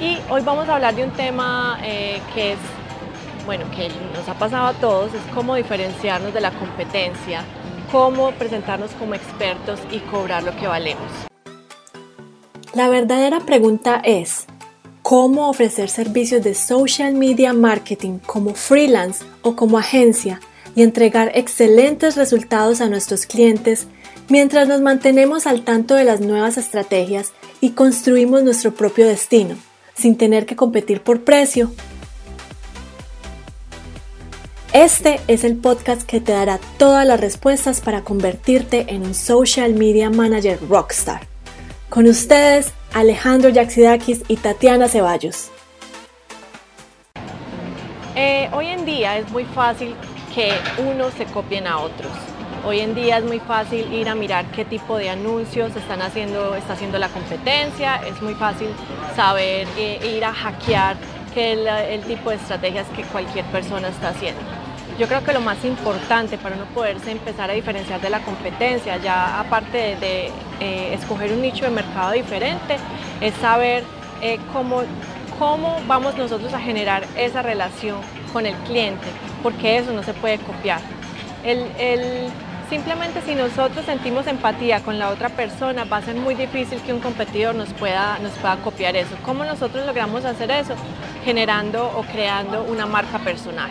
Y hoy vamos a hablar de un tema eh, que es, bueno, que nos ha pasado a todos, es cómo diferenciarnos de la competencia, cómo presentarnos como expertos y cobrar lo que valemos. La verdadera pregunta es, ¿cómo ofrecer servicios de social media marketing como freelance o como agencia y entregar excelentes resultados a nuestros clientes mientras nos mantenemos al tanto de las nuevas estrategias y construimos nuestro propio destino, sin tener que competir por precio? Este es el podcast que te dará todas las respuestas para convertirte en un social media manager rockstar. Con ustedes, Alejandro Yaxidakis y Tatiana Ceballos. Eh, hoy en día es muy fácil que unos se copien a otros. Hoy en día es muy fácil ir a mirar qué tipo de anuncios están haciendo, está haciendo la competencia, es muy fácil saber eh, ir a hackear que el, el tipo de estrategias que cualquier persona está haciendo. Yo creo que lo más importante para uno poderse empezar a diferenciar de la competencia, ya aparte de, eh, escoger un nicho de mercado diferente, es saber eh, cómo, cómo vamos nosotros a generar esa relación con el cliente, porque eso no se puede copiar. El, el, simplemente si nosotros sentimos empatía con la otra persona, va a ser muy difícil que un competidor nos pueda, nos pueda copiar eso. ¿Cómo nosotros logramos hacer eso? Generando o creando una marca personal.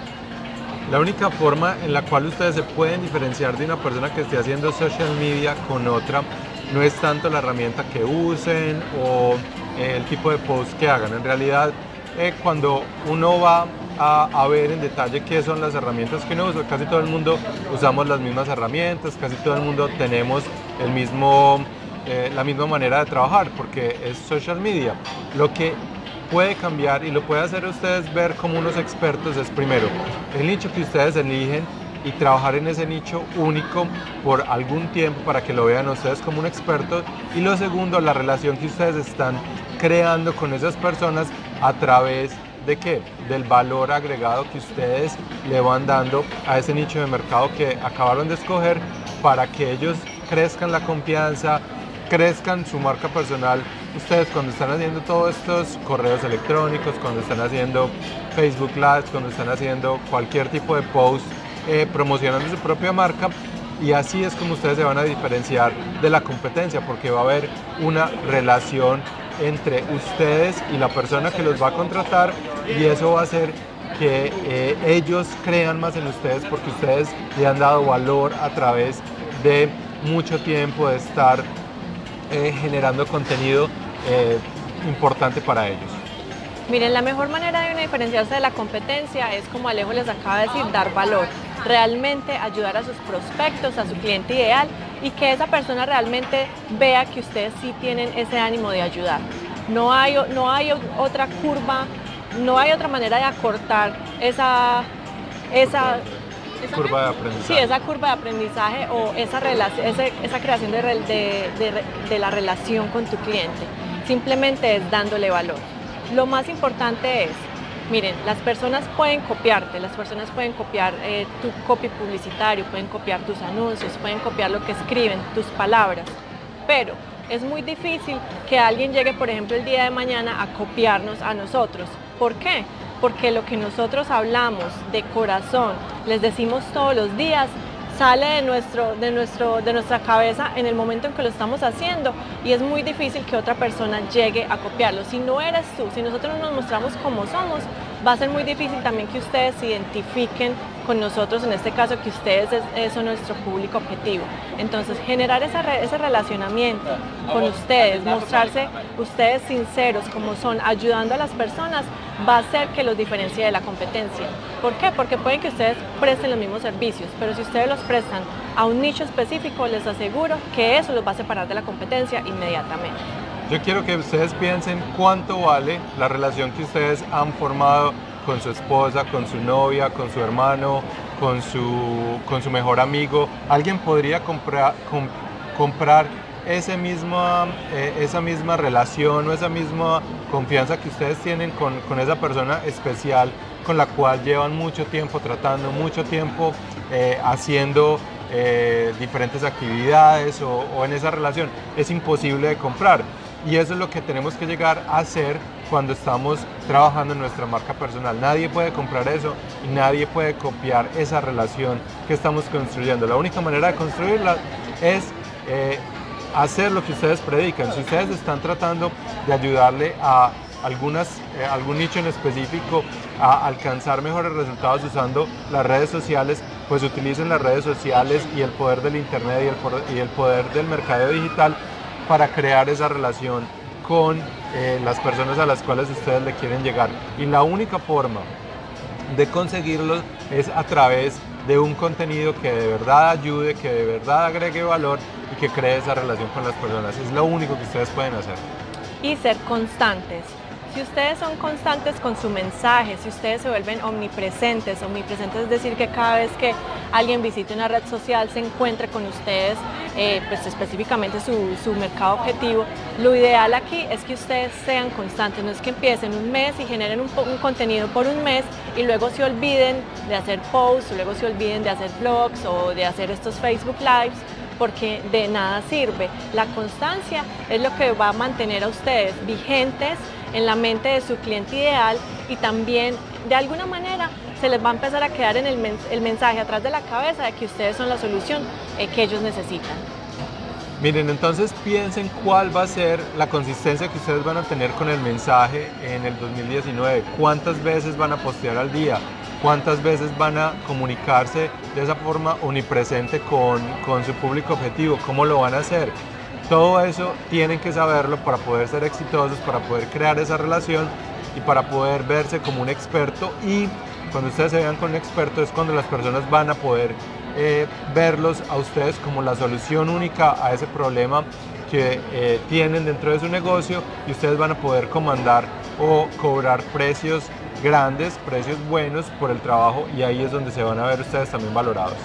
La única forma en la cual ustedes se pueden diferenciar de una persona que esté haciendo social media con otra no es tanto la herramienta que usen o el tipo de post que hagan. En realidad, eh, cuando uno va a, ver en detalle qué son las herramientas que uno usa, casi todo el mundo usamos las mismas herramientas, casi todo el mundo tenemos el mismo, eh, la misma manera de trabajar porque es social media. Lo que puede cambiar y lo puede hacer ustedes ver como unos expertos es primero el nicho que ustedes eligen y trabajar en ese nicho único por algún tiempo para que lo vean ustedes como un experto y lo segundo la relación que ustedes están creando con esas personas a través de qué? Del valor agregado que ustedes le van dando a ese nicho de mercado que acabaron de escoger para que ellos crezcan la confianza, crezcan su marca personal. Ustedes cuando están haciendo todos estos correos electrónicos, cuando están haciendo Facebook Live, cuando están haciendo cualquier tipo de post eh, promocionando su propia marca, y así es como ustedes se van a diferenciar de la competencia, porque va a haber una relación entre ustedes y la persona que los va a contratar y eso va a hacer que eh, ellos crean más en ustedes porque ustedes le han dado valor a través de mucho tiempo de estar eh, generando contenido eh, importante para ellos. Miren, la mejor manera de diferenciarse de la competencia es, como Alejo les acaba de decir, dar valor. Realmente ayudar a sus prospectos, a su cliente ideal y que esa persona realmente vea que ustedes sí tienen ese ánimo de ayudar. No hay, no hay otra curva, no hay otra manera de acortar esa, esa, esa curva de aprendizaje. Sí, esa curva de aprendizaje o esa, esa, esa creación de, de, de, de, la relación con tu cliente. Simplemente es dándole valor. Lo más importante es, miren, las personas pueden copiarte, las personas pueden copiar eh, tu copy publicitario, pueden copiar tus anuncios, pueden copiar lo que escriben, tus palabras, pero es muy difícil que alguien llegue, por ejemplo, el día de mañana a copiarnos a nosotros. ¿Por qué? Porque lo que nosotros hablamos de corazón, les decimos todos los días, sale de, nuestro, de, nuestro, de nuestra cabeza en el momento en que lo estamos haciendo y es muy difícil que otra persona llegue a copiarlo. Si no eres tú, si nosotros nos mostramos como somos, va a ser muy difícil también que ustedes se identifiquen con nosotros, en este caso que ustedes es, son nuestro público objetivo. Entonces, generar esa, ese relacionamiento con ustedes, mostrarse ustedes sinceros como son, ayudando a las personas, va a hacer que los diferencie de la competencia. ¿Por qué? Porque pueden que ustedes presten los mismos servicios, pero si ustedes los prestan a un nicho específico, les aseguro que eso los va a separar de la competencia inmediatamente. Yo quiero que ustedes piensen cuánto vale la relación que ustedes han formado con su esposa, con su novia, con su hermano, con su, con su mejor amigo. Alguien podría comprar, com, comprar ese eh, esa misma relación o esa misma confianza que ustedes tienen con, con, esa persona especial con la cual llevan mucho tiempo tratando, mucho tiempo eh, haciendo eh, diferentes actividades o, o en esa relación. Es imposible de comprar. Y eso es lo que tenemos que llegar a hacer cuando estamos trabajando en nuestra marca personal. Nadie puede comprar eso y nadie puede copiar esa relación que estamos construyendo. La única manera de construirla es eh, hacer lo que ustedes predican. Si ustedes están tratando de ayudarle a algunas, eh, algún nicho en específico a alcanzar mejores resultados usando las redes sociales, pues utilicen las redes sociales y el poder del Internet y el, y el poder del mercado digital para crear esa relación con eh, las personas a las cuales ustedes le quieren llegar. Y la única forma de conseguirlo es a través de un contenido que de verdad ayude, que de verdad agregue valor y que cree esa relación con las personas. Es lo único que ustedes pueden hacer. Y ser constantes. Si ustedes son constantes con su mensaje, si ustedes se vuelven omnipresentes, omnipresentes es decir que cada vez que alguien visite una red social se encuentre con ustedes, eh, pues específicamente su, mercado objetivo, lo ideal aquí es que ustedes sean constantes, no es que empiecen un mes y generen un, contenido por un mes y luego se olviden de hacer posts, luego se olviden de hacer blogs o de hacer estos Facebook Lives, porque de nada sirve. La constancia es lo que va a mantener a ustedes vigentes en la mente de su cliente ideal y también de alguna manera se les va a empezar a quedar en el, mensaje atrás de la cabeza de que ustedes son la solución eh, que ellos necesitan. Miren, entonces piensen cuál va a ser la consistencia que ustedes van a tener con el mensaje en el 2019. ¿Cuántas veces van a postear al día? ¿Cuántas veces van a comunicarse de esa forma omnipresente con, con su público objetivo? ¿Cómo lo van a hacer? Todo eso tienen que saberlo para poder ser exitosos, para poder crear esa relación y para poder verse como un experto y cuando ustedes se vean con un experto es cuando las personas van a poder eh, verlos a ustedes como la solución única a ese problema que eh, tienen dentro de su negocio y ustedes van a poder comandar o cobrar precios grandes, precios buenos por el trabajo y ahí es donde se van a ver ustedes también valorados.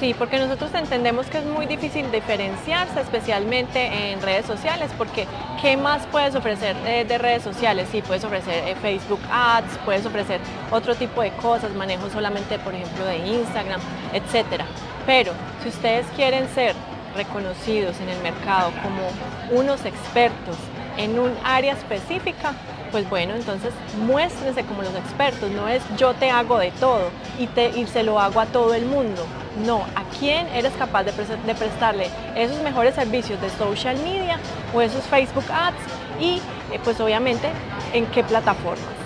Sí, porque nosotros entendemos que es muy difícil diferenciarse, especialmente en redes sociales, porque ¿qué más puedes ofrecer eh, de redes sociales? Sí, puedes ofrecer eh, Facebook Ads, puedes ofrecer otro tipo de cosas, manejo solamente, por ejemplo, de Instagram, etcétera. Pero si ustedes quieren ser reconocidos en el mercado como unos expertos en un área específica, pues bueno, entonces muéstrense como los expertos, no es yo te hago de todo y, te, se lo hago a todo el mundo. No, ¿a quién eres capaz de, prestarle esos mejores servicios de social media o esos Facebook Ads? Y eh, pues obviamente en qué plataformas.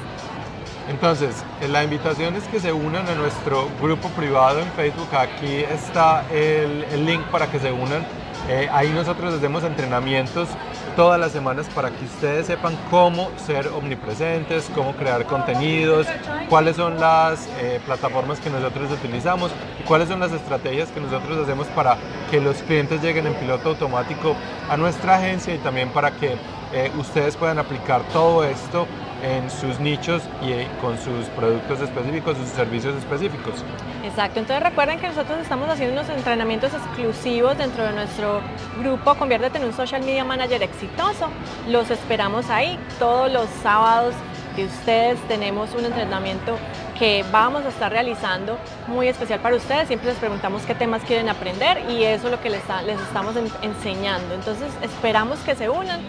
Entonces, eh, la invitación es que se unan a nuestro grupo privado en Facebook. Aquí está el, link para que se unan. Eh, ahí nosotros hacemos entrenamientos todas las semanas para que ustedes sepan cómo ser omnipresentes, cómo crear contenidos, cuáles son las eh, plataformas que nosotros utilizamos y cuáles son las estrategias que nosotros hacemos para que los clientes lleguen en piloto automático a nuestra agencia y también para que eh, ustedes puedan aplicar todo esto en sus nichos y eh, con sus productos específicos, sus servicios específicos. Exacto, entonces recuerden que nosotros estamos haciendo unos entrenamientos exclusivos dentro de nuestro grupo Conviértete en un Social Media Manager exitoso. Los esperamos ahí todos los sábados de ustedes. Tenemos un entrenamiento que vamos a estar realizando muy especial para ustedes. Siempre les preguntamos qué temas quieren aprender y eso es lo que les, les estamos enseñando. Entonces esperamos que se unan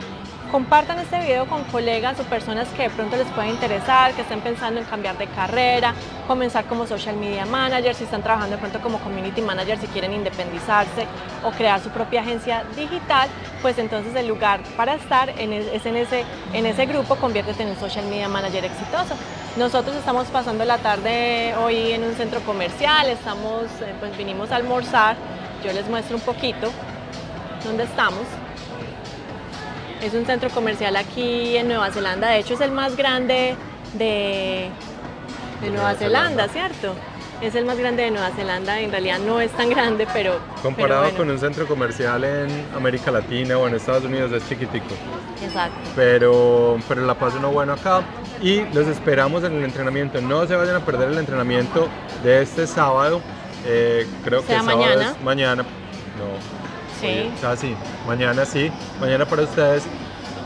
Compartan este video con colegas o personas que de pronto les pueda interesar, que estén pensando en cambiar de carrera, comenzar como social media manager, si están trabajando de pronto como community manager, si quieren independizarse o crear su propia agencia digital, pues entonces el lugar para estar en, es en ese, en ese grupo, conviértete en un social media manager exitoso. Nosotros estamos pasando la tarde hoy en un centro comercial, estamos, eh, pues vinimos a almorzar, yo les muestro un poquito dónde estamos. Es un centro comercial aquí en Nueva Zelanda, de hecho es el más grande de, Nueva, Zelanda, ¿cierto? Es el más grande de Nueva Zelanda, en realidad no es tan grande, pero... Comparado con un centro comercial en América Latina o en Estados Unidos es chiquitico. Exacto. Pero, pero la paso no bueno acá y los esperamos en el entrenamiento. No se vayan a perder el entrenamiento de este sábado. Eh, creo que mañana. mañana. No, Sí. o sea, sí, mañana sí, mañana para ustedes.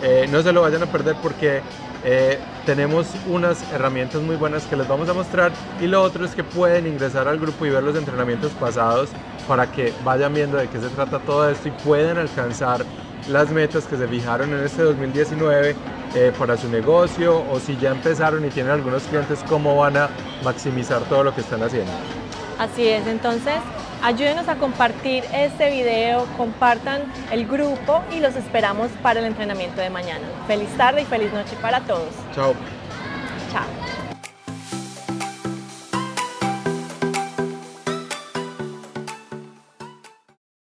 Eh, no se lo vayan a perder porque eh, tenemos unas herramientas muy buenas que les vamos a mostrar y lo otro es que pueden ingresar al grupo y ver los entrenamientos pasados para que vayan viendo de qué se trata todo esto y pueden alcanzar las metas que se fijaron en este 2019 eh, para su negocio o si ya empezaron y tienen algunos clientes, cómo van a maximizar todo lo que están haciendo. Así es, entonces ayúdenos a compartir este video, compartan el grupo y los esperamos para el entrenamiento de mañana. Feliz tarde y feliz noche para todos. Chao. Chao.